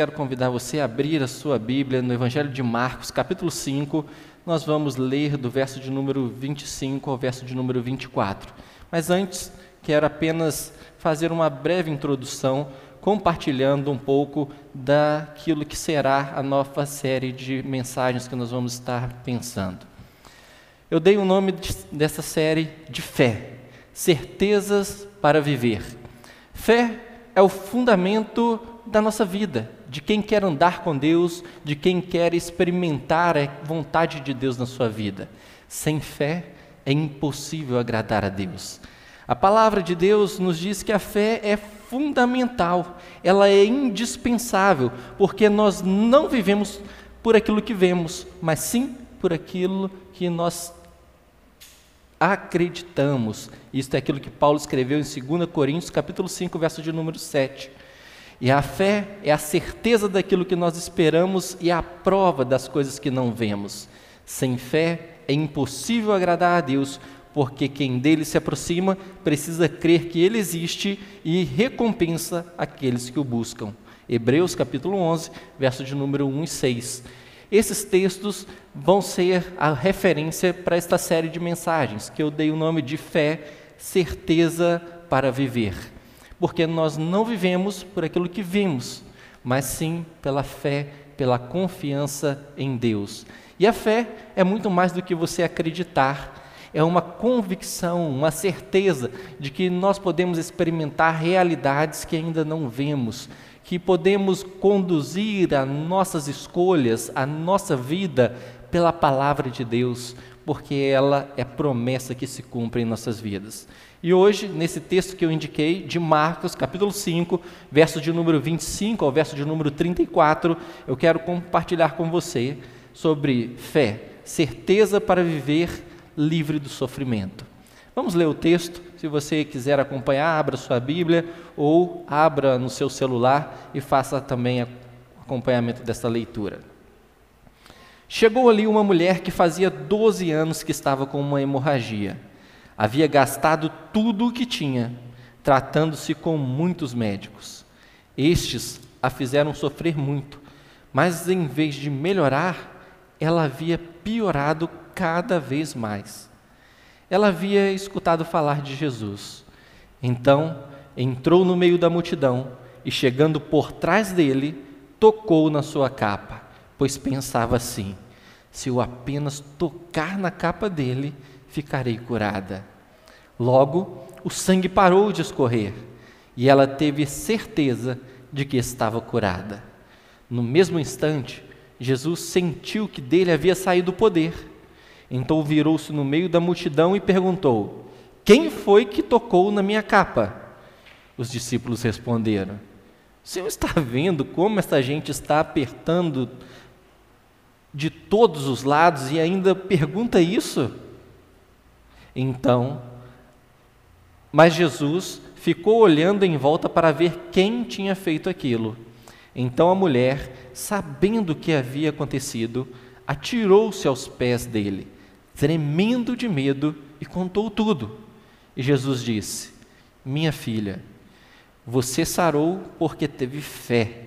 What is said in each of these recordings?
quero convidar você a abrir a sua Bíblia no Evangelho de Marcos, capítulo 5. Nós vamos ler do verso de número 25 ao verso de número 24. Mas antes, quero apenas fazer uma breve introdução, compartilhando um pouco daquilo que será a nova série de mensagens que nós vamos estar pensando. Eu dei o nome dessa série de fé, certezas para viver. Fé é o fundamento da nossa vida, de quem quer andar com Deus, de quem quer experimentar a vontade de Deus na sua vida. Sem fé é impossível agradar a Deus. A palavra de Deus nos diz que a fé é fundamental, ela é indispensável, porque nós não vivemos por aquilo que vemos, mas sim por aquilo que nós acreditamos. Isto é aquilo que Paulo escreveu em 2 Coríntios, capítulo 5, verso de número 7. E a fé é a certeza daquilo que nós esperamos e a prova das coisas que não vemos. Sem fé é impossível agradar a Deus, porque quem dele se aproxima precisa crer que ele existe e recompensa aqueles que o buscam. Hebreus capítulo 11, verso de número 1 e 6. Esses textos vão ser a referência para esta série de mensagens, que eu dei o nome de Fé, Certeza para Viver. Porque nós não vivemos por aquilo que vimos, mas sim pela fé, pela confiança em Deus. E a fé é muito mais do que você acreditar, é uma convicção, uma certeza de que nós podemos experimentar realidades que ainda não vemos, que podemos conduzir as nossas escolhas, a nossa vida pela palavra de Deus, porque ela é promessa que se cumpre em nossas vidas. E hoje, nesse texto que eu indiquei, de Marcos, capítulo 5, verso de número 25 ao verso de número 34, eu quero compartilhar com você sobre fé, certeza para viver livre do sofrimento. Vamos ler o texto. Se você quiser acompanhar, abra sua Bíblia ou abra no seu celular e faça também acompanhamento dessa leitura. Chegou ali uma mulher que fazia 12 anos que estava com uma hemorragia. Havia gastado tudo o que tinha, tratando-se com muitos médicos. Estes a fizeram sofrer muito, mas em vez de melhorar, ela havia piorado cada vez mais ela havia escutado falar de Jesus. Então, entrou no meio da multidão e, chegando por trás dele, tocou na sua capa, pois pensava assim: se eu apenas tocar na capa dele, ficarei curada. Logo, o sangue parou de escorrer e ela teve certeza de que estava curada. No mesmo instante, Jesus sentiu que dele havia saído o poder então virou-se no meio da multidão e perguntou: Quem foi que tocou na minha capa? Os discípulos responderam: O Senhor está vendo como esta gente está apertando de todos os lados e ainda pergunta isso? Então, mas Jesus ficou olhando em volta para ver quem tinha feito aquilo. Então a mulher, sabendo o que havia acontecido, atirou-se aos pés dele tremendo de medo, e contou tudo. E Jesus disse: Minha filha, você sarou porque teve fé.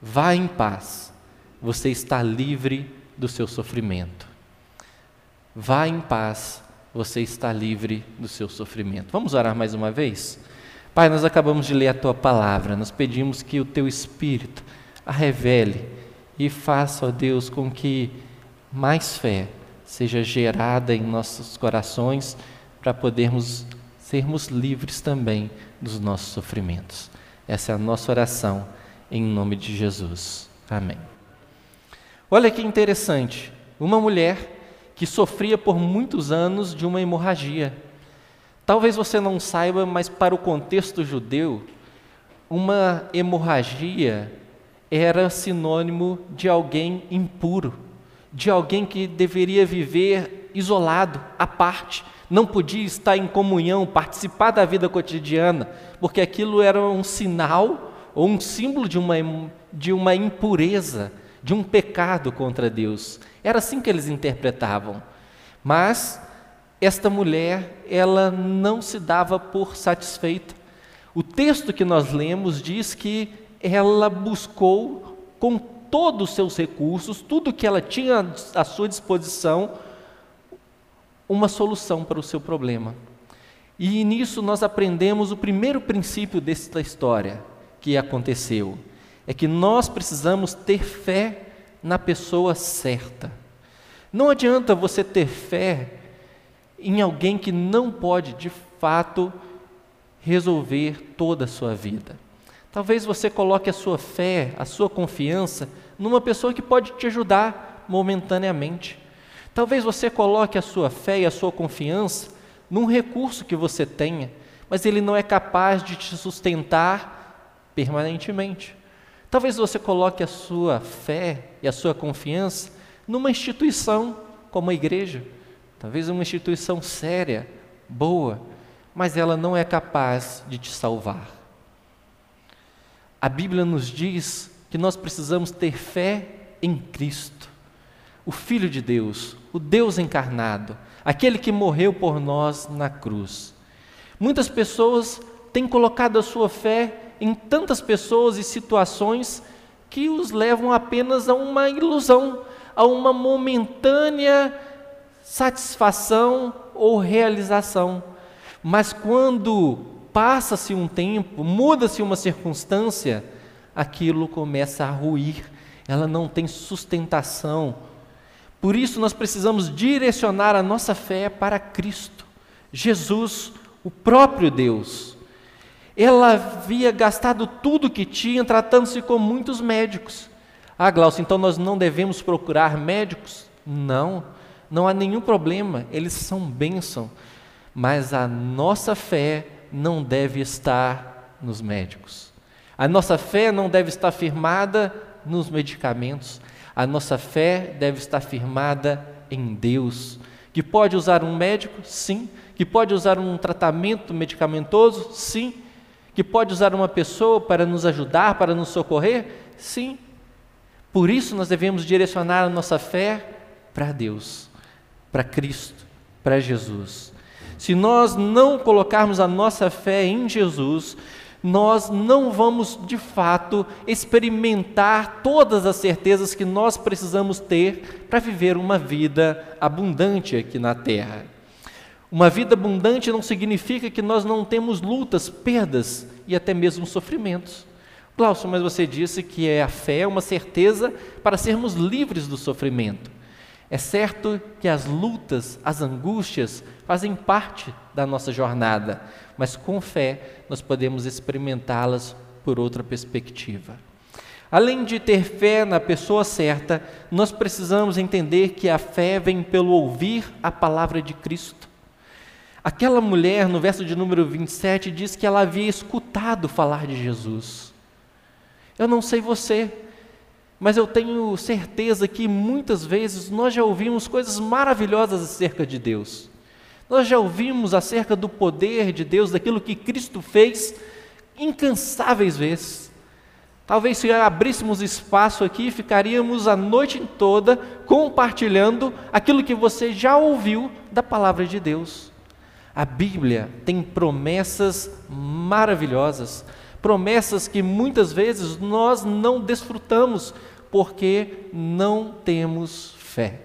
Vá em paz, você está livre do seu sofrimento. Vá em paz, você está livre do seu sofrimento. Vamos orar mais uma vez? Pai, nós acabamos de ler a tua palavra, nós pedimos que o teu Espírito a revele e faça, ó Deus, com que mais fé seja gerada em nossos corações para podermos sermos livres também dos nossos sofrimentos. Essa é a nossa oração em nome de Jesus. Amém. Olha que interessante, uma mulher que sofria por muitos anos de uma hemorragia. Talvez você não saiba, mas para o contexto judeu, uma hemorragia era sinônimo de alguém impuro de alguém que deveria viver isolado, à parte, não podia estar em comunhão, participar da vida cotidiana, porque aquilo era um sinal ou um símbolo de uma, de uma impureza, de um pecado contra Deus. Era assim que eles interpretavam. Mas esta mulher, ela não se dava por satisfeita. O texto que nós lemos diz que ela buscou com todos os seus recursos, tudo que ela tinha à sua disposição, uma solução para o seu problema. E nisso nós aprendemos o primeiro princípio desta história que aconteceu: é que nós precisamos ter fé na pessoa certa. Não adianta você ter fé em alguém que não pode de fato resolver toda a sua vida. Talvez você coloque a sua fé, a sua confiança numa pessoa que pode te ajudar momentaneamente. Talvez você coloque a sua fé e a sua confiança num recurso que você tenha, mas ele não é capaz de te sustentar permanentemente. Talvez você coloque a sua fé e a sua confiança numa instituição como a igreja, talvez uma instituição séria, boa, mas ela não é capaz de te salvar. A Bíblia nos diz que nós precisamos ter fé em Cristo, o Filho de Deus, o Deus encarnado, aquele que morreu por nós na cruz. Muitas pessoas têm colocado a sua fé em tantas pessoas e situações que os levam apenas a uma ilusão, a uma momentânea satisfação ou realização. Mas quando passa-se um tempo, muda-se uma circunstância, aquilo começa a ruir, ela não tem sustentação, por isso nós precisamos direcionar a nossa fé para Cristo, Jesus, o próprio Deus. Ela havia gastado tudo que tinha tratando-se com muitos médicos. Ah, Glaucio, então nós não devemos procurar médicos? Não, não há nenhum problema, eles são bênção. Mas a nossa fé não deve estar nos médicos. A nossa fé não deve estar firmada nos medicamentos. A nossa fé deve estar firmada em Deus, que pode usar um médico, sim, que pode usar um tratamento medicamentoso, sim, que pode usar uma pessoa para nos ajudar, para nos socorrer, sim. Por isso nós devemos direcionar a nossa fé para Deus, para Cristo, para Jesus. Se nós não colocarmos a nossa fé em Jesus, nós não vamos de fato experimentar todas as certezas que nós precisamos ter para viver uma vida abundante aqui na terra. Uma vida abundante não significa que nós não temos lutas, perdas e até mesmo sofrimentos. Glaucio, mas você disse que é a fé uma certeza para sermos livres do sofrimento. É certo que as lutas, as angústias fazem parte da nossa jornada, mas com fé nós podemos experimentá-las por outra perspectiva. Além de ter fé na pessoa certa, nós precisamos entender que a fé vem pelo ouvir a palavra de Cristo. Aquela mulher, no verso de número 27, diz que ela havia escutado falar de Jesus. Eu não sei você, mas eu tenho certeza que muitas vezes nós já ouvimos coisas maravilhosas acerca de Deus. Nós já ouvimos acerca do poder de Deus, daquilo que Cristo fez, incansáveis vezes. Talvez se abríssemos espaço aqui, ficaríamos a noite toda compartilhando aquilo que você já ouviu da palavra de Deus. A Bíblia tem promessas maravilhosas, promessas que muitas vezes nós não desfrutamos porque não temos fé.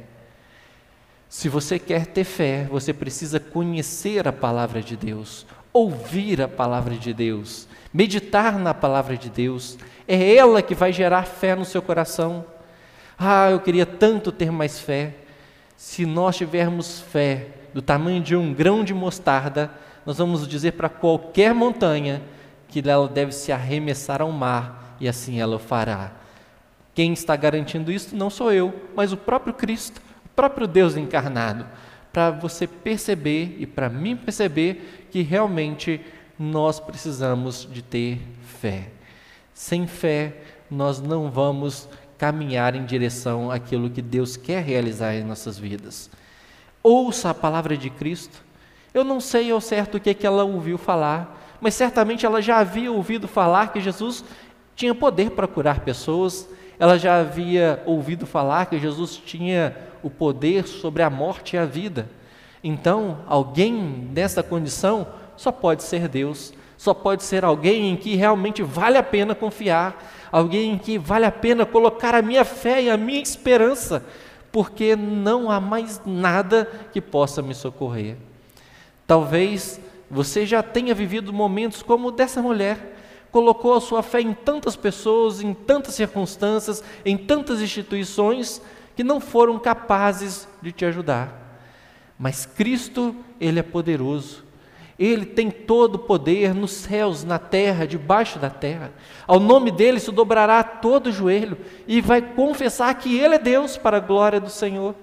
Se você quer ter fé, você precisa conhecer a palavra de Deus, ouvir a palavra de Deus, meditar na palavra de Deus. É ela que vai gerar fé no seu coração. Ah, eu queria tanto ter mais fé. Se nós tivermos fé do tamanho de um grão de mostarda, nós vamos dizer para qualquer montanha que ela deve se arremessar ao mar, e assim ela o fará. Quem está garantindo isso não sou eu, mas o próprio Cristo próprio Deus encarnado, para você perceber e para mim perceber que realmente nós precisamos de ter fé. Sem fé, nós não vamos caminhar em direção àquilo que Deus quer realizar em nossas vidas. Ouça a palavra de Cristo. Eu não sei ao certo o que, é que ela ouviu falar, mas certamente ela já havia ouvido falar que Jesus tinha poder para curar pessoas, ela já havia ouvido falar que Jesus tinha o poder sobre a morte e a vida. Então, alguém nessa condição só pode ser Deus, Só pode ser alguém em que realmente vale a pena confiar, alguém em que vale a pena colocar a minha fé e a minha esperança, porque não há mais nada que possa me socorrer. Talvez você já tenha vivido momentos como dessa mulher, colocou a sua fé em tantas pessoas, em tantas circunstâncias, em tantas instituições que não foram capazes de te ajudar. Mas Cristo, ele é poderoso ele tem todo o poder nos céus, na terra, debaixo da terra. Ao nome dele se dobrará todo o joelho e vai confessar que ele é Deus para a glória do Senhor.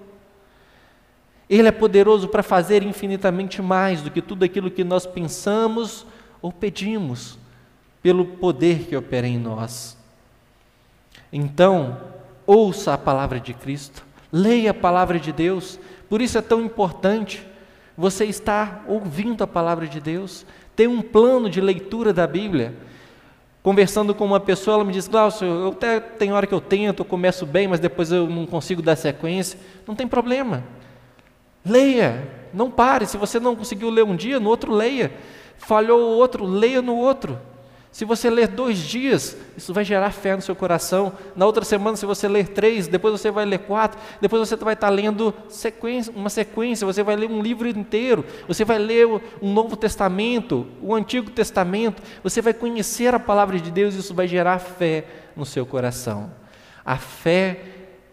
Ele é poderoso para fazer infinitamente mais do que tudo aquilo que nós pensamos ou pedimos, pelo poder que opera em nós. Então, ouça a palavra de Cristo, leia a palavra de Deus, por isso é tão importante você está ouvindo a palavra de Deus? Tem um plano de leitura da Bíblia? Conversando com uma pessoa, ela me diz: Glaucio, eu até tem hora que eu tento, eu começo bem, mas depois eu não consigo dar sequência. Não tem problema. Leia, não pare. Se você não conseguiu ler um dia, no outro leia. Falhou o outro, leia no outro. Se você ler dois dias, isso vai gerar fé no seu coração. Na outra semana, se você ler três, depois você vai ler quatro, depois você vai estar lendo sequência, uma sequência, você vai ler um livro inteiro, você vai ler um Novo Testamento, o Antigo Testamento, você vai conhecer a palavra de Deus e isso vai gerar fé no seu coração. A fé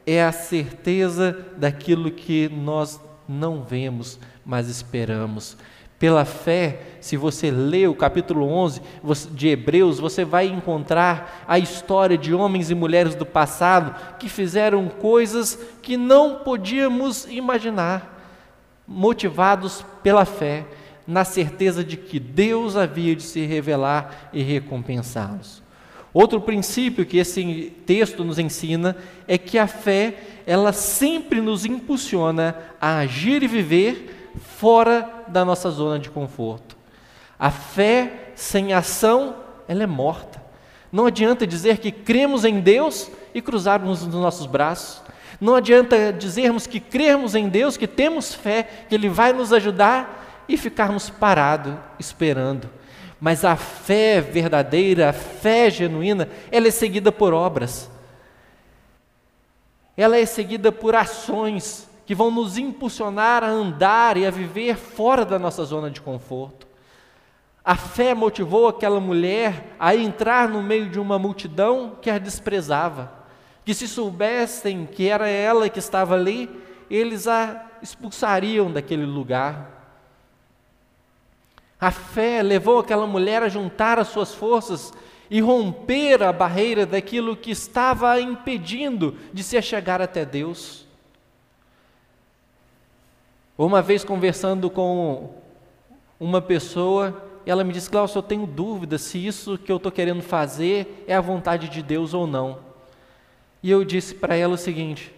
é a certeza daquilo que nós não vemos, mas esperamos. Pela fé, se você lê o capítulo 11 de Hebreus, você vai encontrar a história de homens e mulheres do passado que fizeram coisas que não podíamos imaginar, motivados pela fé, na certeza de que Deus havia de se revelar e recompensá-los. Outro princípio que esse texto nos ensina é que a fé, ela sempre nos impulsiona a agir e viver fora da nossa zona de conforto. A fé sem ação, ela é morta. Não adianta dizer que cremos em Deus e cruzarmos os nossos braços. Não adianta dizermos que cremos em Deus, que temos fé, que Ele vai nos ajudar e ficarmos parados esperando. Mas a fé verdadeira, a fé genuína, ela é seguida por obras. Ela é seguida por ações que vão nos impulsionar a andar e a viver fora da nossa zona de conforto. A fé motivou aquela mulher a entrar no meio de uma multidão que a desprezava, que se soubessem que era ela que estava ali, eles a expulsariam daquele lugar. A fé levou aquela mulher a juntar as suas forças e romper a barreira daquilo que estava impedindo de se chegar até Deus. Uma vez conversando com uma pessoa, ela me disse: Cláudio, eu tenho dúvida se isso que eu estou querendo fazer é a vontade de Deus ou não. E eu disse para ela o seguinte: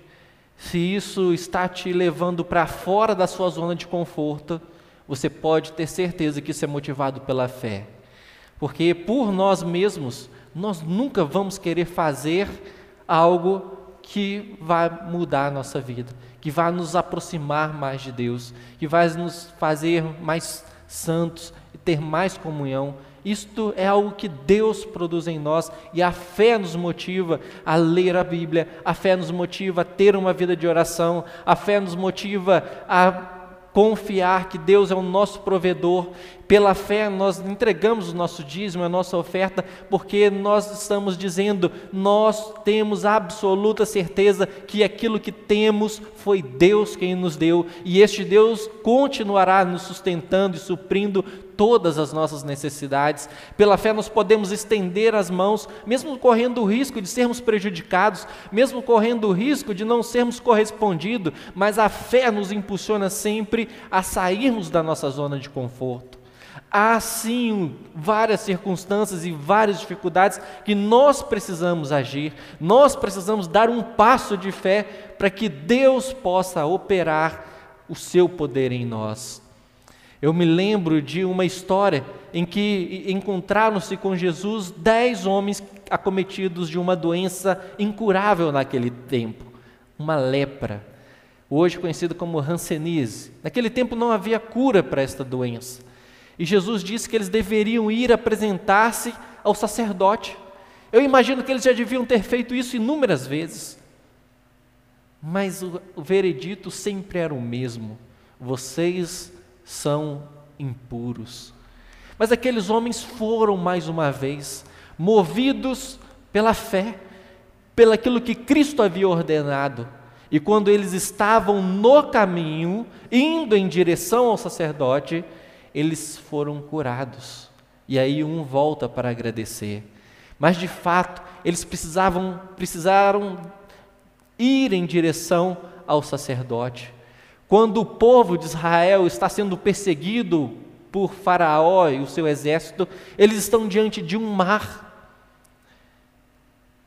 se isso está te levando para fora da sua zona de conforto, você pode ter certeza que isso é motivado pela fé. Porque por nós mesmos, nós nunca vamos querer fazer algo que vai mudar a nossa vida que vai nos aproximar mais de Deus, que vai nos fazer mais santos e ter mais comunhão. Isto é algo que Deus produz em nós e a fé nos motiva a ler a Bíblia, a fé nos motiva a ter uma vida de oração, a fé nos motiva a confiar que Deus é o nosso provedor. Pela fé, nós entregamos o nosso dízimo, a nossa oferta, porque nós estamos dizendo, nós temos absoluta certeza que aquilo que temos foi Deus quem nos deu, e este Deus continuará nos sustentando e suprindo todas as nossas necessidades. Pela fé, nós podemos estender as mãos, mesmo correndo o risco de sermos prejudicados, mesmo correndo o risco de não sermos correspondidos, mas a fé nos impulsiona sempre a sairmos da nossa zona de conforto. Há sim várias circunstâncias e várias dificuldades que nós precisamos agir, nós precisamos dar um passo de fé para que Deus possa operar o seu poder em nós. Eu me lembro de uma história em que encontraram-se com Jesus dez homens acometidos de uma doença incurável naquele tempo, uma lepra, hoje conhecida como hanseníase. Naquele tempo não havia cura para esta doença. E Jesus disse que eles deveriam ir apresentar-se ao sacerdote. Eu imagino que eles já deviam ter feito isso inúmeras vezes. Mas o, o veredito sempre era o mesmo: vocês são impuros. Mas aqueles homens foram mais uma vez, movidos pela fé, pelaquilo que Cristo havia ordenado. E quando eles estavam no caminho, indo em direção ao sacerdote, eles foram curados. E aí um volta para agradecer. Mas de fato, eles precisavam precisaram ir em direção ao sacerdote. Quando o povo de Israel está sendo perseguido por Faraó e o seu exército, eles estão diante de um mar.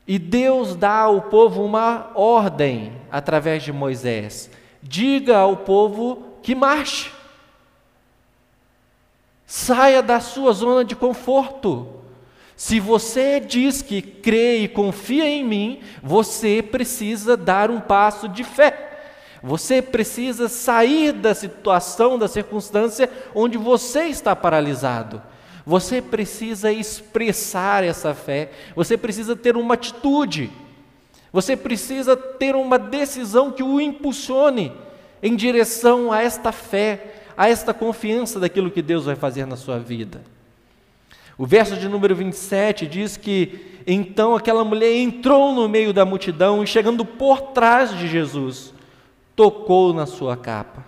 E Deus dá ao povo uma ordem através de Moisés: diga ao povo que marche, saia da sua zona de conforto. Se você diz que crê e confia em mim, você precisa dar um passo de fé. Você precisa sair da situação, da circunstância onde você está paralisado. Você precisa expressar essa fé, você precisa ter uma atitude, você precisa ter uma decisão que o impulsione em direção a esta fé, a esta confiança daquilo que Deus vai fazer na sua vida. O verso de número 27 diz que então aquela mulher entrou no meio da multidão e, chegando por trás de Jesus, tocou na sua capa.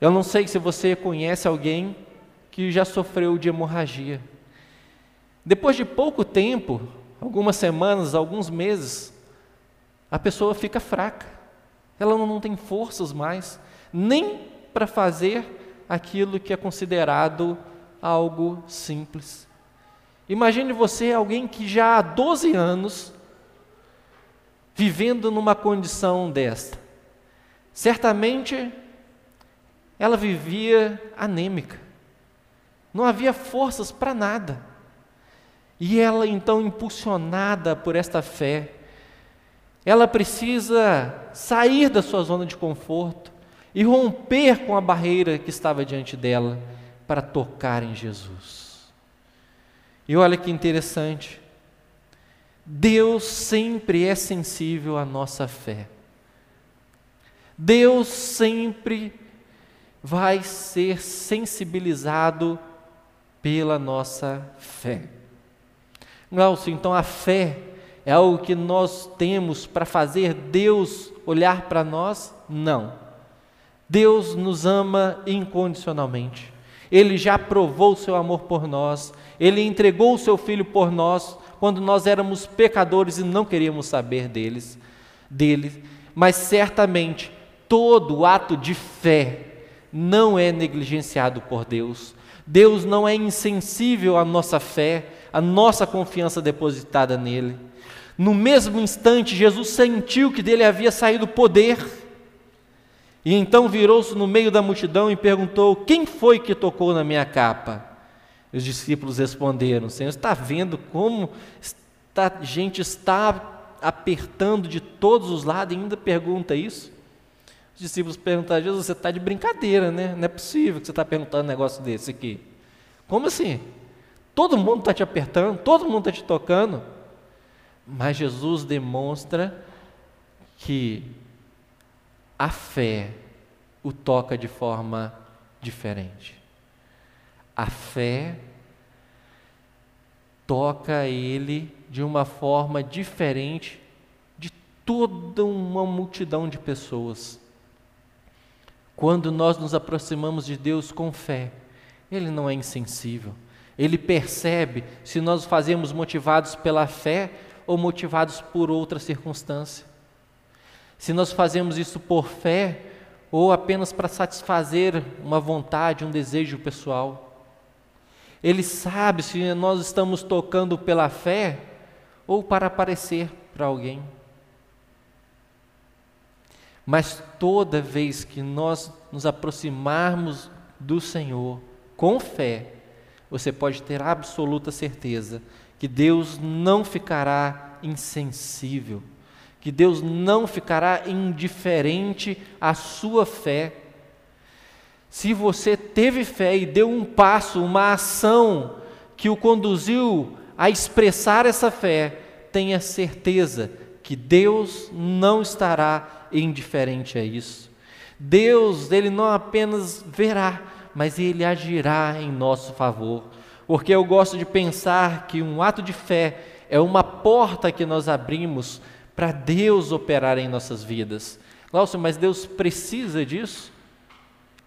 Eu não sei se você conhece alguém que já sofreu de hemorragia. Depois de pouco tempo, algumas semanas, alguns meses, a pessoa fica fraca. Ela não tem forças mais, nem para fazer aquilo que é considerado algo simples. Imagine você, alguém que já há 12 anos vivendo numa condição desta. Certamente ela vivia anêmica, não havia forças para nada. E ela, então, impulsionada por esta fé, ela precisa sair da sua zona de conforto e romper com a barreira que estava diante dela para tocar em Jesus. E olha que interessante, Deus sempre é sensível à nossa fé. Deus sempre vai ser sensibilizado pela nossa fé. Glaucio, então a fé é algo que nós temos para fazer Deus olhar para nós? Não. Deus nos ama incondicionalmente. Ele já provou o seu amor por nós, ele entregou o seu filho por nós quando nós éramos pecadores e não queríamos saber deles, dele, mas certamente todo ato de fé não é negligenciado por Deus. Deus não é insensível à nossa fé, à nossa confiança depositada nele. No mesmo instante, Jesus sentiu que dele havia saído poder. E então virou-se no meio da multidão e perguntou: Quem foi que tocou na minha capa? Os discípulos responderam: Senhor, está vendo como a gente está apertando de todos os lados e ainda pergunta isso? Os discípulos perguntaram: Jesus, você está de brincadeira, né? Não é possível que você está perguntando um negócio desse aqui. Como assim? Todo mundo está te apertando, todo mundo está te tocando. Mas Jesus demonstra que a fé o toca de forma diferente. A fé toca ele de uma forma diferente de toda uma multidão de pessoas. Quando nós nos aproximamos de Deus com fé, Ele não é insensível. Ele percebe se nós fazemos motivados pela fé ou motivados por outra circunstância. Se nós fazemos isso por fé ou apenas para satisfazer uma vontade, um desejo pessoal. Ele sabe se nós estamos tocando pela fé ou para aparecer para alguém. Mas toda vez que nós nos aproximarmos do Senhor com fé, você pode ter absoluta certeza que Deus não ficará insensível, que Deus não ficará indiferente à sua fé Se você teve fé e deu um passo, uma ação que o conduziu a expressar essa fé, tenha certeza que Deus não estará indiferente a isso. Deus, ele não apenas verá, mas ele agirá em nosso favor. Porque eu gosto de pensar que um ato de fé é uma porta que nós abrimos para Deus operar em nossas vidas. Glaucio, mas Deus precisa disso?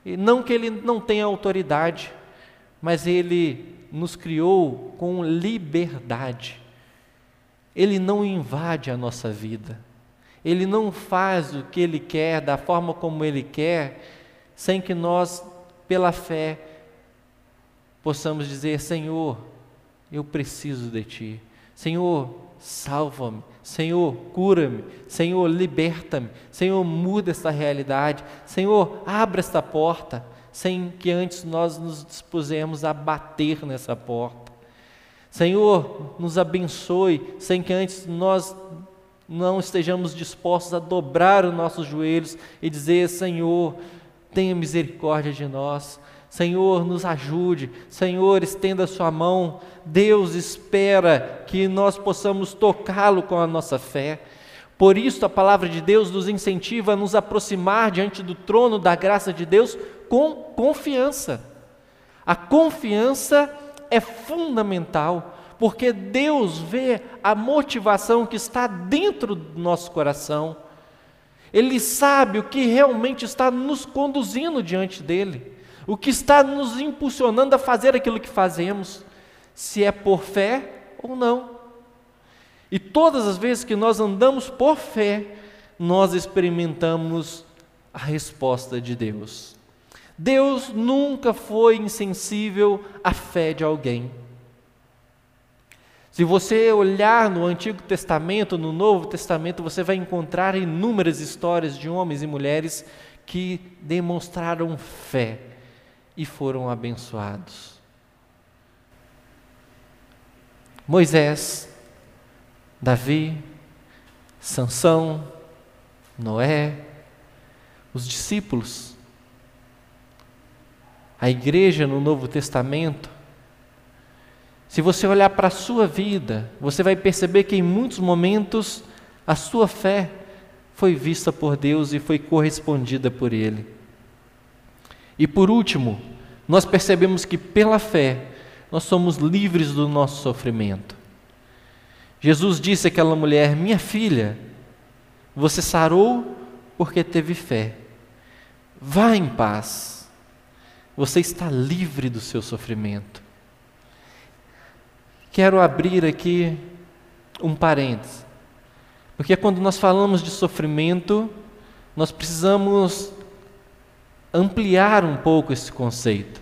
E não que ele não tenha autoridade, mas ele nos criou com liberdade. Ele não invade a nossa vida. Ele não faz o que ele quer, da forma como ele quer, sem que nós, pela fé, possamos dizer: Senhor, eu preciso de Ti. Senhor, salva-me. Senhor, cura-me. Senhor, liberta-me. Senhor, muda essa realidade. Senhor, abra esta porta, sem que antes nós nos dispusemos a bater nessa porta. Senhor, nos abençoe, sem que antes nós não estejamos dispostos a dobrar os nossos joelhos e dizer: Senhor, tenha misericórdia de nós. Senhor, nos ajude. Senhor, estenda a sua mão. Deus espera que nós possamos tocá-lo com a nossa fé. Por isso, a palavra de Deus nos incentiva a nos aproximar diante do trono da graça de Deus com confiança. A confiança é fundamental porque Deus vê a motivação que está dentro do nosso coração. Ele sabe o que realmente está nos conduzindo diante dele, o que está nos impulsionando a fazer aquilo que fazemos, se é por fé ou não. E todas as vezes que nós andamos por fé, nós experimentamos a resposta de Deus. Deus nunca foi insensível à fé de alguém. Se você olhar no Antigo Testamento, no Novo Testamento, você vai encontrar inúmeras histórias de homens e mulheres que demonstraram fé e foram abençoados. Moisés, Davi, Sansão, Noé, os discípulos, a igreja no Novo Testamento, se você olhar para a sua vida, você vai perceber que em muitos momentos a sua fé foi vista por Deus e foi correspondida por Ele. E por último, nós percebemos que pela fé nós somos livres do nosso sofrimento. Jesus disse àquela mulher: Minha filha, você sarou porque teve fé. Vá em paz. Você está livre do seu sofrimento. Quero abrir aqui um parênteses, porque quando nós falamos de sofrimento, nós precisamos ampliar um pouco esse conceito.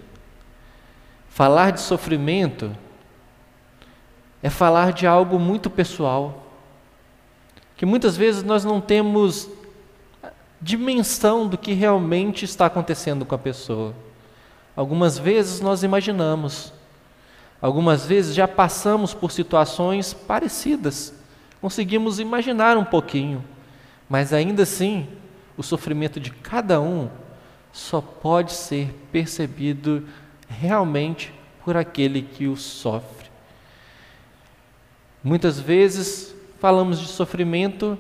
Falar de sofrimento é falar de algo muito pessoal, que muitas vezes nós não temos dimensão do que realmente está acontecendo com a pessoa. Algumas vezes nós imaginamos, Algumas vezes já passamos por situações parecidas, conseguimos imaginar um pouquinho, mas ainda assim, o sofrimento de cada um só pode ser percebido realmente por aquele que o sofre. Muitas vezes falamos de sofrimento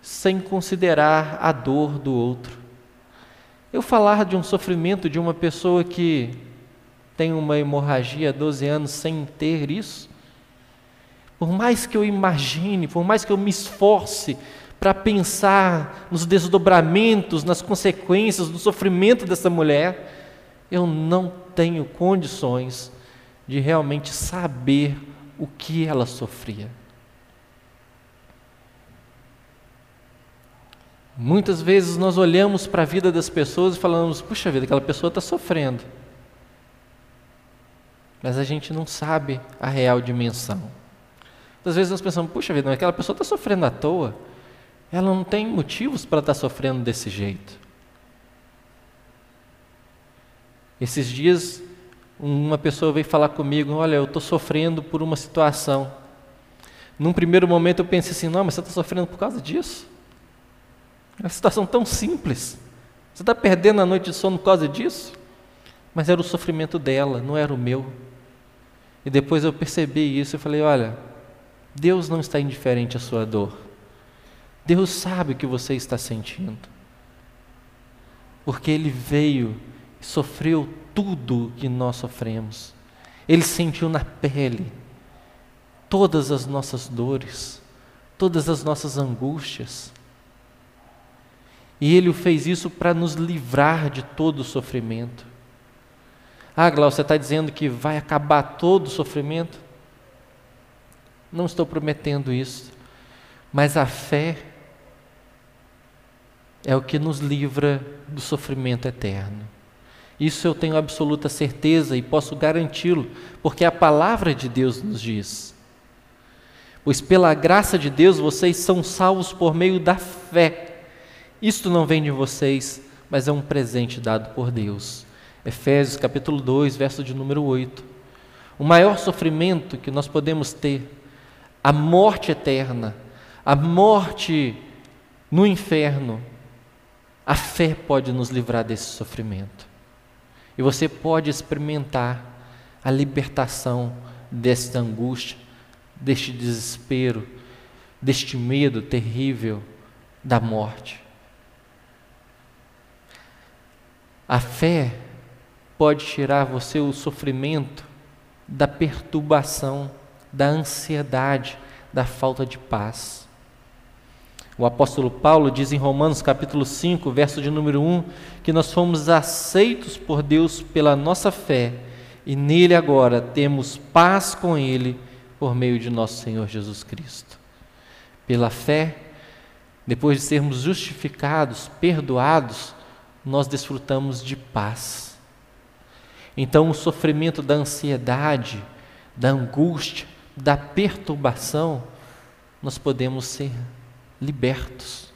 sem considerar a dor do outro. Eu falar de um sofrimento de uma pessoa que tem uma hemorragia há 12 anos sem ter isso? Por mais que eu imagine, por mais que eu me esforce para pensar nos desdobramentos, nas consequências do sofrimento dessa mulher, eu não tenho condições de realmente saber o que ela sofria. Muitas vezes nós olhamos para a vida das pessoas e falamos: puxa vida, aquela pessoa está sofrendo mas a gente não sabe a real dimensão. Às vezes nós pensamos, puxa vida, aquela pessoa está sofrendo à toa, ela não tem motivos para estar tá sofrendo desse jeito. Esses dias, uma pessoa veio falar comigo: Olha, eu estou sofrendo por uma situação. Num primeiro momento eu pensei assim: Não, mas você está sofrendo por causa disso? É uma situação tão simples. Você está perdendo a noite de sono por causa disso? Mas era o sofrimento dela, não era o meu. E depois eu percebi isso e falei: olha, Deus não está indiferente à sua dor. Deus sabe o que você está sentindo. Porque Ele veio e sofreu tudo que nós sofremos. Ele sentiu na pele todas as nossas dores, todas as nossas angústias. E Ele fez isso para nos livrar de todo o sofrimento. Ah, Glaucio, você está dizendo que vai acabar todo o sofrimento? Não estou prometendo isso, mas a fé é o que nos livra do sofrimento eterno. Isso eu tenho absoluta certeza e posso garanti-lo, porque a palavra de Deus nos diz. Pois pela graça de Deus vocês são salvos por meio da fé. Isto não vem de vocês, mas é um presente dado por Deus. Efésios capítulo 2, verso de número 8. O maior sofrimento que nós podemos ter, a morte eterna, a morte no inferno, a fé pode nos livrar desse sofrimento. E você pode experimentar a libertação desta angústia, deste desespero, deste medo terrível da morte. A fé pode tirar você o sofrimento da perturbação, da ansiedade, da falta de paz. O apóstolo Paulo diz em Romanos capítulo 5, verso de número 1, que nós fomos aceitos por Deus pela nossa fé e nele agora temos paz com ele por meio de nosso Senhor Jesus Cristo. Pela fé, depois de sermos justificados, perdoados, nós desfrutamos de paz. Então, o sofrimento da ansiedade, da angústia, da perturbação, nós podemos ser libertos.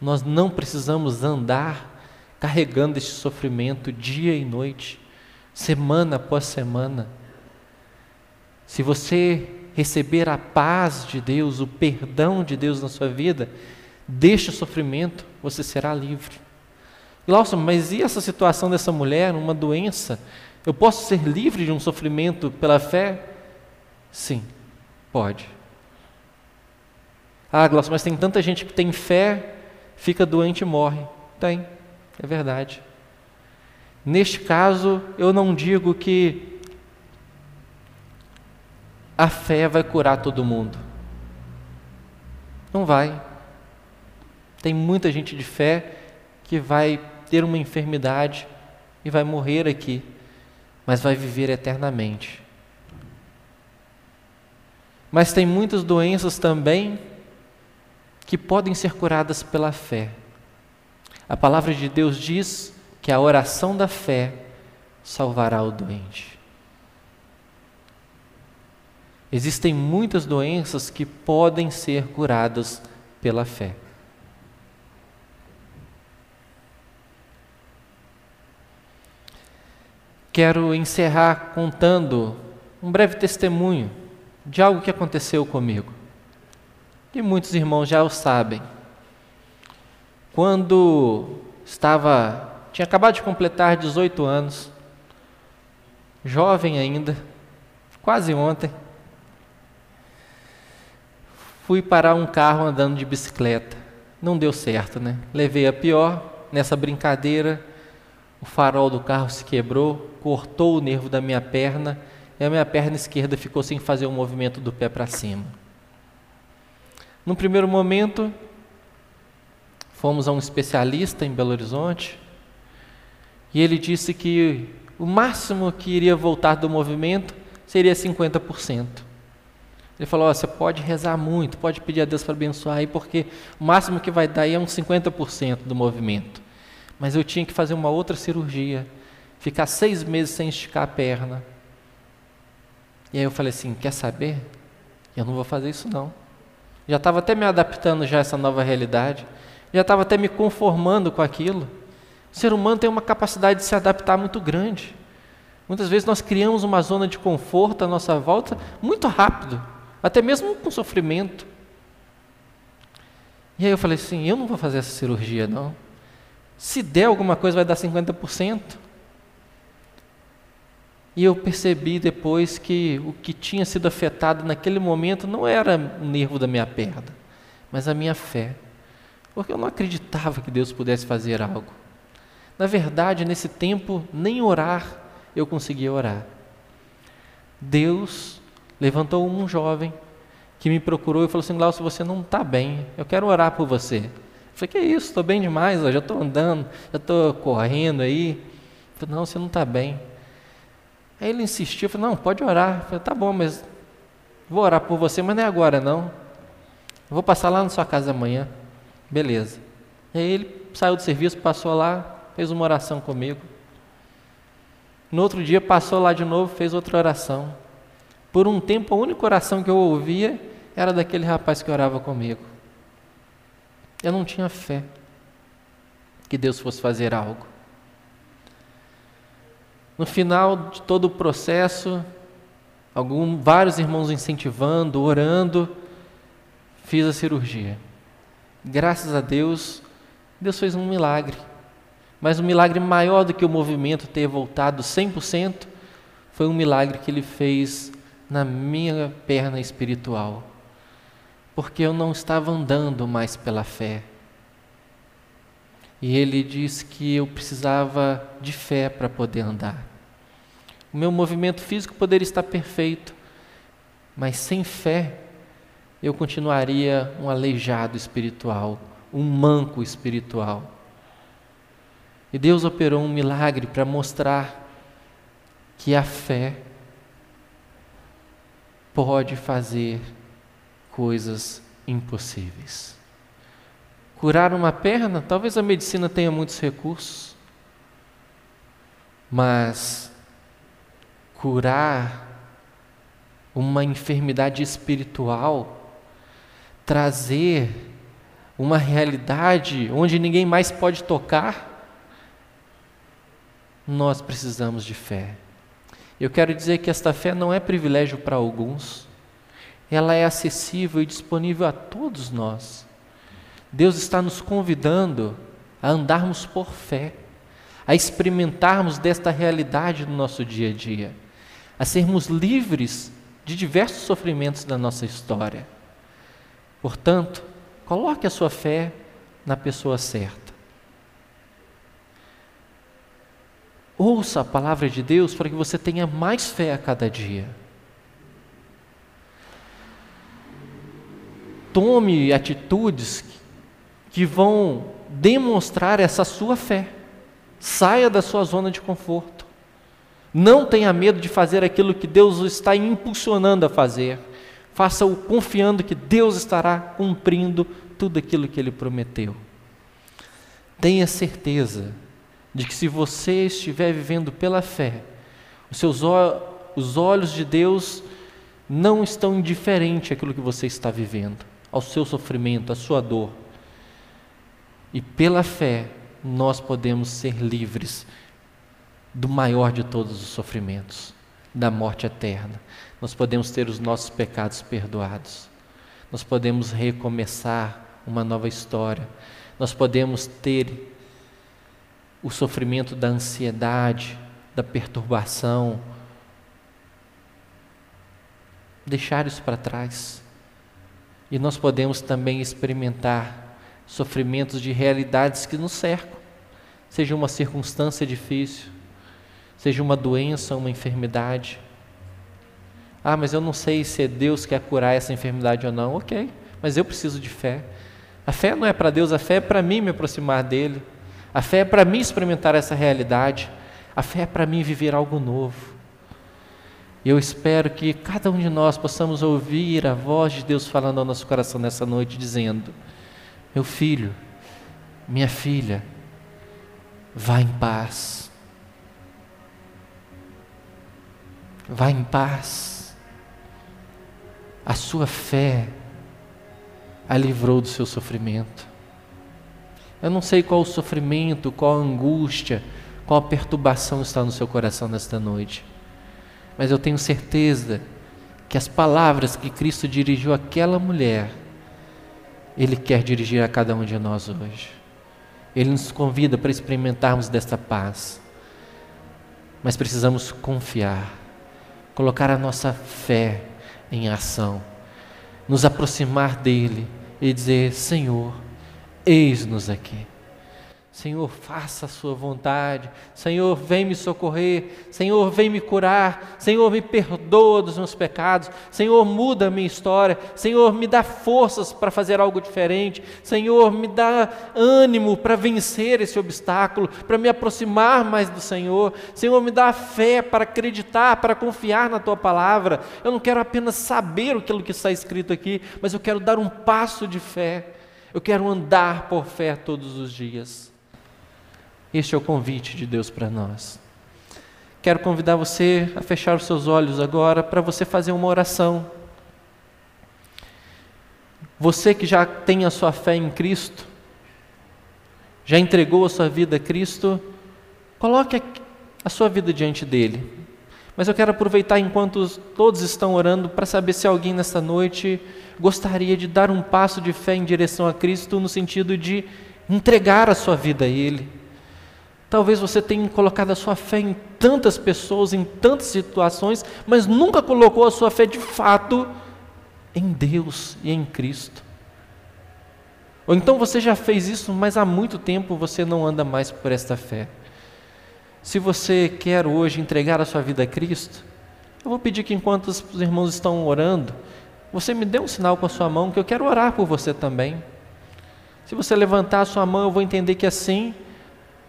Nós não precisamos andar carregando este sofrimento dia e noite, semana após semana. Se você receber a paz de Deus, o perdão de Deus na sua vida, deixe o sofrimento, você será livre. Glaucio, mas e essa situação dessa mulher, uma doença? Eu posso ser livre de um sofrimento pela fé? Sim, pode. Ah, Glaucio, mas tem tanta gente que tem fé, fica doente e morre. Tem, é verdade. Neste caso, eu não digo que a fé vai curar todo mundo. Não vai. Tem muita gente de fé que vai ter uma enfermidade e vai morrer aqui mas vai viver eternamente. Mas tem muitas doenças também que podem ser curadas pela fé. A palavra de Deus diz que a oração da fé salvará o doente. Existem muitas doenças que podem ser curadas pela fé. quero encerrar contando um breve testemunho de algo que aconteceu comigo. E muitos irmãos já o sabem. Quando estava, tinha acabado de completar 18 anos, jovem ainda, quase ontem, fui parar um carro andando de bicicleta. Não deu certo, né? Levei a pior nessa brincadeira o farol do carro se quebrou, cortou o nervo da minha perna e a minha perna esquerda ficou sem fazer o movimento do pé para cima. No primeiro momento, fomos a um especialista em Belo Horizonte e ele disse que o máximo que iria voltar do movimento seria 50%. Ele falou: oh, você pode rezar muito, pode pedir a Deus para abençoar aí, porque o máximo que vai dar aí é uns 50% do movimento mas eu tinha que fazer uma outra cirurgia, ficar seis meses sem esticar a perna. E aí eu falei assim: quer saber? Eu não vou fazer isso não. Já estava até me adaptando já a essa nova realidade, já estava até me conformando com aquilo. O ser humano tem uma capacidade de se adaptar muito grande. Muitas vezes nós criamos uma zona de conforto à nossa volta muito rápido, até mesmo com sofrimento. E aí eu falei assim: eu não vou fazer essa cirurgia não. Se der alguma coisa, vai dar 50%. E eu percebi depois que o que tinha sido afetado naquele momento não era o nervo da minha perna, mas a minha fé. Porque eu não acreditava que Deus pudesse fazer algo. Na verdade, nesse tempo, nem orar eu conseguia orar. Deus levantou um jovem que me procurou e falou assim: Glaucio, você não está bem, eu quero orar por você. Eu falei: Que isso, estou bem demais, já estou andando, já estou correndo aí. Não, você não está bem. Aí ele insistiu, falei: Não, pode orar. Eu falei: Tá bom, mas vou orar por você, mas não é agora não. Eu vou passar lá na sua casa amanhã. Beleza. Aí ele saiu do serviço, passou lá, fez uma oração comigo. No outro dia passou lá de novo, fez outra oração. Por um tempo, a única oração que eu ouvia era daquele rapaz que orava comigo. Eu não tinha fé que Deus fosse fazer algo. No final de todo o processo, algum, vários irmãos incentivando, orando, fiz a cirurgia. Graças a Deus, Deus fez um milagre. Mas um milagre maior do que o movimento ter voltado 100% foi um milagre que ele fez na minha perna espiritual. Porque eu não estava andando mais pela fé. E ele disse que eu precisava de fé para poder andar. O meu movimento físico poderia estar perfeito, mas sem fé eu continuaria um aleijado espiritual, um manco espiritual. E Deus operou um milagre para mostrar que a fé pode fazer coisas impossíveis. Curar uma perna, talvez a medicina tenha muitos recursos, mas curar uma enfermidade espiritual, trazer uma realidade onde ninguém mais pode tocar, nós precisamos de fé. Eu quero dizer que esta fé não é privilégio para alguns, ela é acessível e disponível a todos nós. Deus está nos convidando a andarmos por fé, a experimentarmos desta realidade no nosso dia a dia, a sermos livres de diversos sofrimentos da nossa história. Portanto, coloque a sua fé na pessoa certa. Ouça a palavra de Deus para que você tenha mais fé a cada dia. Tome atitudes que vão demonstrar essa sua fé. Saia da sua zona de conforto. Não tenha medo de fazer aquilo que Deus está impulsionando a fazer. Faça-o confiando que Deus estará cumprindo tudo aquilo que Ele prometeu. Tenha certeza de que se você estiver vivendo pela fé, os seus os olhos de Deus não estão indiferentes àquilo que você está vivendo, ao seu sofrimento, à sua dor. E pela fé nós podemos ser livres do maior de todos os sofrimentos, da morte eterna. Nós podemos ter os nossos pecados perdoados. Nós podemos recomeçar uma nova história. Nós podemos ter o sofrimento da ansiedade, da perturbação. Deixar isso para trás. E nós podemos também experimentar sofrimentos de realidades que nos cercam, seja uma circunstância difícil, seja uma doença, uma enfermidade. Ah, mas eu não sei se é Deus que quer curar essa enfermidade ou não. Ok, mas eu preciso de fé. A fé não é para Deus, a fé é para mim me aproximar dele. A fé é para mim experimentar essa realidade. A fé é para mim viver algo novo. E eu espero que cada um de nós possamos ouvir a voz de Deus falando ao nosso coração nessa noite, dizendo: Meu filho, minha filha, vá em paz. Vá em paz. A sua fé a livrou do seu sofrimento. Eu não sei qual o sofrimento, qual a angústia, qual a perturbação está no seu coração nesta noite. Mas eu tenho certeza que as palavras que Cristo dirigiu àquela mulher, Ele quer dirigir a cada um de nós hoje. Ele nos convida para experimentarmos desta paz. mas precisamos confiar, colocar a nossa fé em ação, nos aproximar dele e dizer: Senhor, eis-nos aqui. Senhor, faça a sua vontade. Senhor, vem me socorrer. Senhor, vem me curar. Senhor, me perdoa dos meus pecados. Senhor, muda a minha história. Senhor, me dá forças para fazer algo diferente. Senhor, me dá ânimo para vencer esse obstáculo, para me aproximar mais do Senhor. Senhor, me dá fé para acreditar, para confiar na tua palavra. Eu não quero apenas saber aquilo que está escrito aqui, mas eu quero dar um passo de fé. Eu quero andar por fé todos os dias. Este é o convite de Deus para nós. Quero convidar você a fechar os seus olhos agora para você fazer uma oração. Você que já tem a sua fé em Cristo, já entregou a sua vida a Cristo, coloque a sua vida diante dele. Mas eu quero aproveitar enquanto todos estão orando para saber se alguém nesta noite gostaria de dar um passo de fé em direção a Cristo no sentido de entregar a sua vida a Ele Talvez você tenha colocado a sua fé em tantas pessoas, em tantas situações, mas nunca colocou a sua fé de fato em Deus e em Cristo. Ou então você já fez isso, mas há muito tempo você não anda mais por esta fé. Se você quer hoje entregar a sua vida a Cristo, eu vou pedir que enquanto os irmãos estão orando, você me dê um sinal com a sua mão que eu quero orar por você também. Se você levantar a sua mão, eu vou entender que assim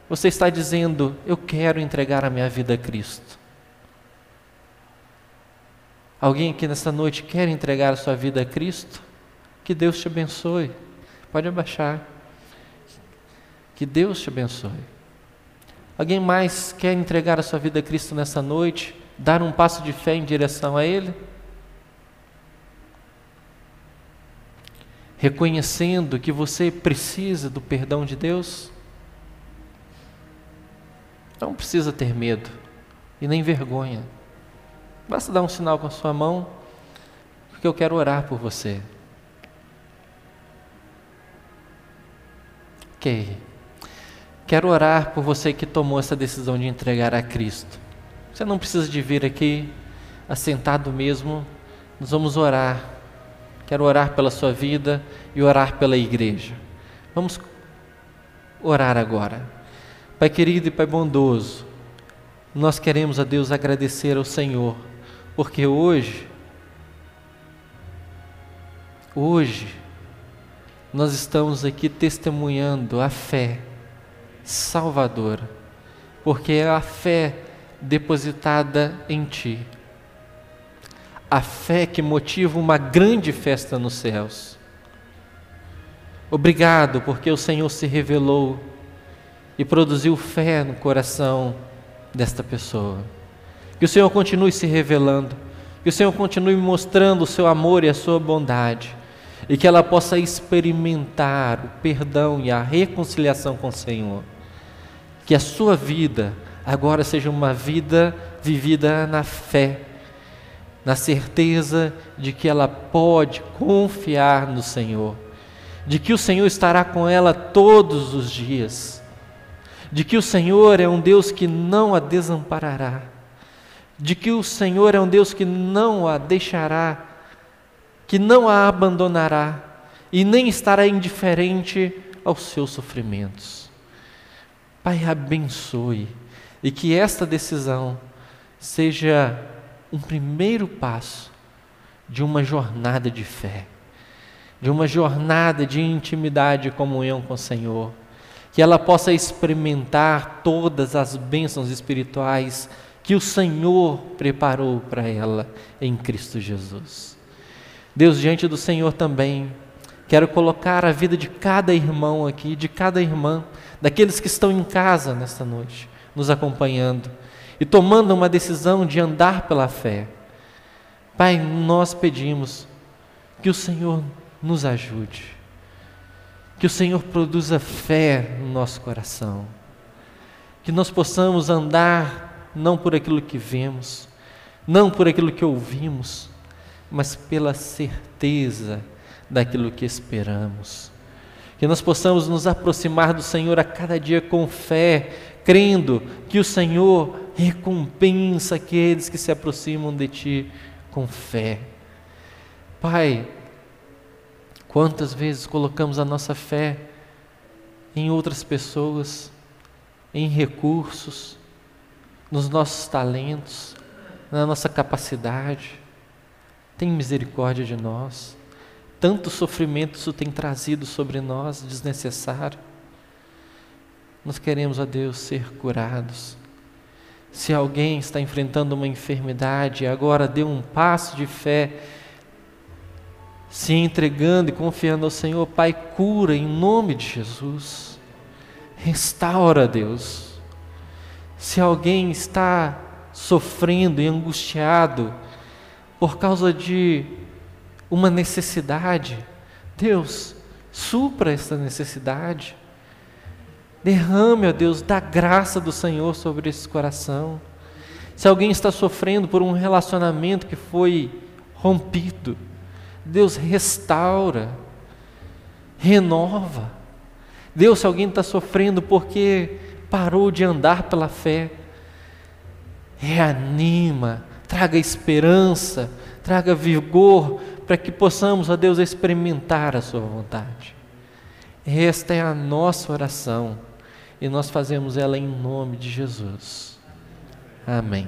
você está dizendo: Eu quero entregar a minha vida a Cristo. Alguém aqui nesta noite quer entregar a sua vida a Cristo? Que Deus te abençoe. Pode abaixar. Que Deus te abençoe. Alguém mais quer entregar a sua vida a Cristo nessa noite? Dar um passo de fé em direção a Ele? Reconhecendo que você precisa do perdão de Deus? Não precisa ter medo e nem vergonha. Basta dar um sinal com a sua mão, porque eu quero orar por você. Ok. Quero orar por você que tomou essa decisão de entregar a Cristo. Você não precisa de vir aqui assentado mesmo. Nós vamos orar. Quero orar pela sua vida e orar pela igreja. Vamos orar agora. Pai querido e Pai bondoso, nós queremos a Deus agradecer ao Senhor, porque hoje, hoje, nós estamos aqui testemunhando a fé salvadora, porque é a fé depositada em Ti, a fé que motiva uma grande festa nos céus. Obrigado, porque o Senhor se revelou e produziu fé no coração desta pessoa. Que o Senhor continue se revelando, que o Senhor continue mostrando o seu amor e a sua bondade, e que ela possa experimentar o perdão e a reconciliação com o Senhor. Que a sua vida agora seja uma vida vivida na fé, na certeza de que ela pode confiar no Senhor, de que o Senhor estará com ela todos os dias de que o Senhor é um Deus que não a desamparará, de que o Senhor é um Deus que não a deixará, que não a abandonará e nem estará indiferente aos seus sofrimentos. Pai, abençoe e que esta decisão seja um primeiro passo de uma jornada de fé, de uma jornada de intimidade e comunhão com o Senhor que ela possa experimentar todas as bênçãos espirituais que o Senhor preparou para ela em Cristo Jesus. Deus, diante do Senhor também, quero colocar a vida de cada irmão aqui, de cada irmã, daqueles que estão em casa nesta noite, nos acompanhando e tomando uma decisão de andar pela fé. Pai, nós pedimos que o Senhor nos ajude que o Senhor produza fé no nosso coração. Que nós possamos andar não por aquilo que vemos, não por aquilo que ouvimos, mas pela certeza daquilo que esperamos. Que nós possamos nos aproximar do Senhor a cada dia com fé, crendo que o Senhor recompensa aqueles que se aproximam de Ti com fé. Pai, quantas vezes colocamos a nossa fé em outras pessoas, em recursos, nos nossos talentos, na nossa capacidade. Tem misericórdia de nós. Tanto sofrimento isso tem trazido sobre nós, desnecessário. Nós queremos, a Deus, ser curados. Se alguém está enfrentando uma enfermidade agora deu um passo de fé, se entregando e confiando ao Senhor, Pai, cura em nome de Jesus. Restaura, Deus. Se alguém está sofrendo e angustiado por causa de uma necessidade, Deus, supra essa necessidade. Derrame, ó Deus, da graça do Senhor sobre esse coração. Se alguém está sofrendo por um relacionamento que foi rompido, Deus restaura, renova. Deus, se alguém está sofrendo porque parou de andar pela fé, reanima, traga esperança, traga vigor, para que possamos, ó Deus, experimentar a Sua vontade. Esta é a nossa oração e nós fazemos ela em nome de Jesus. Amém.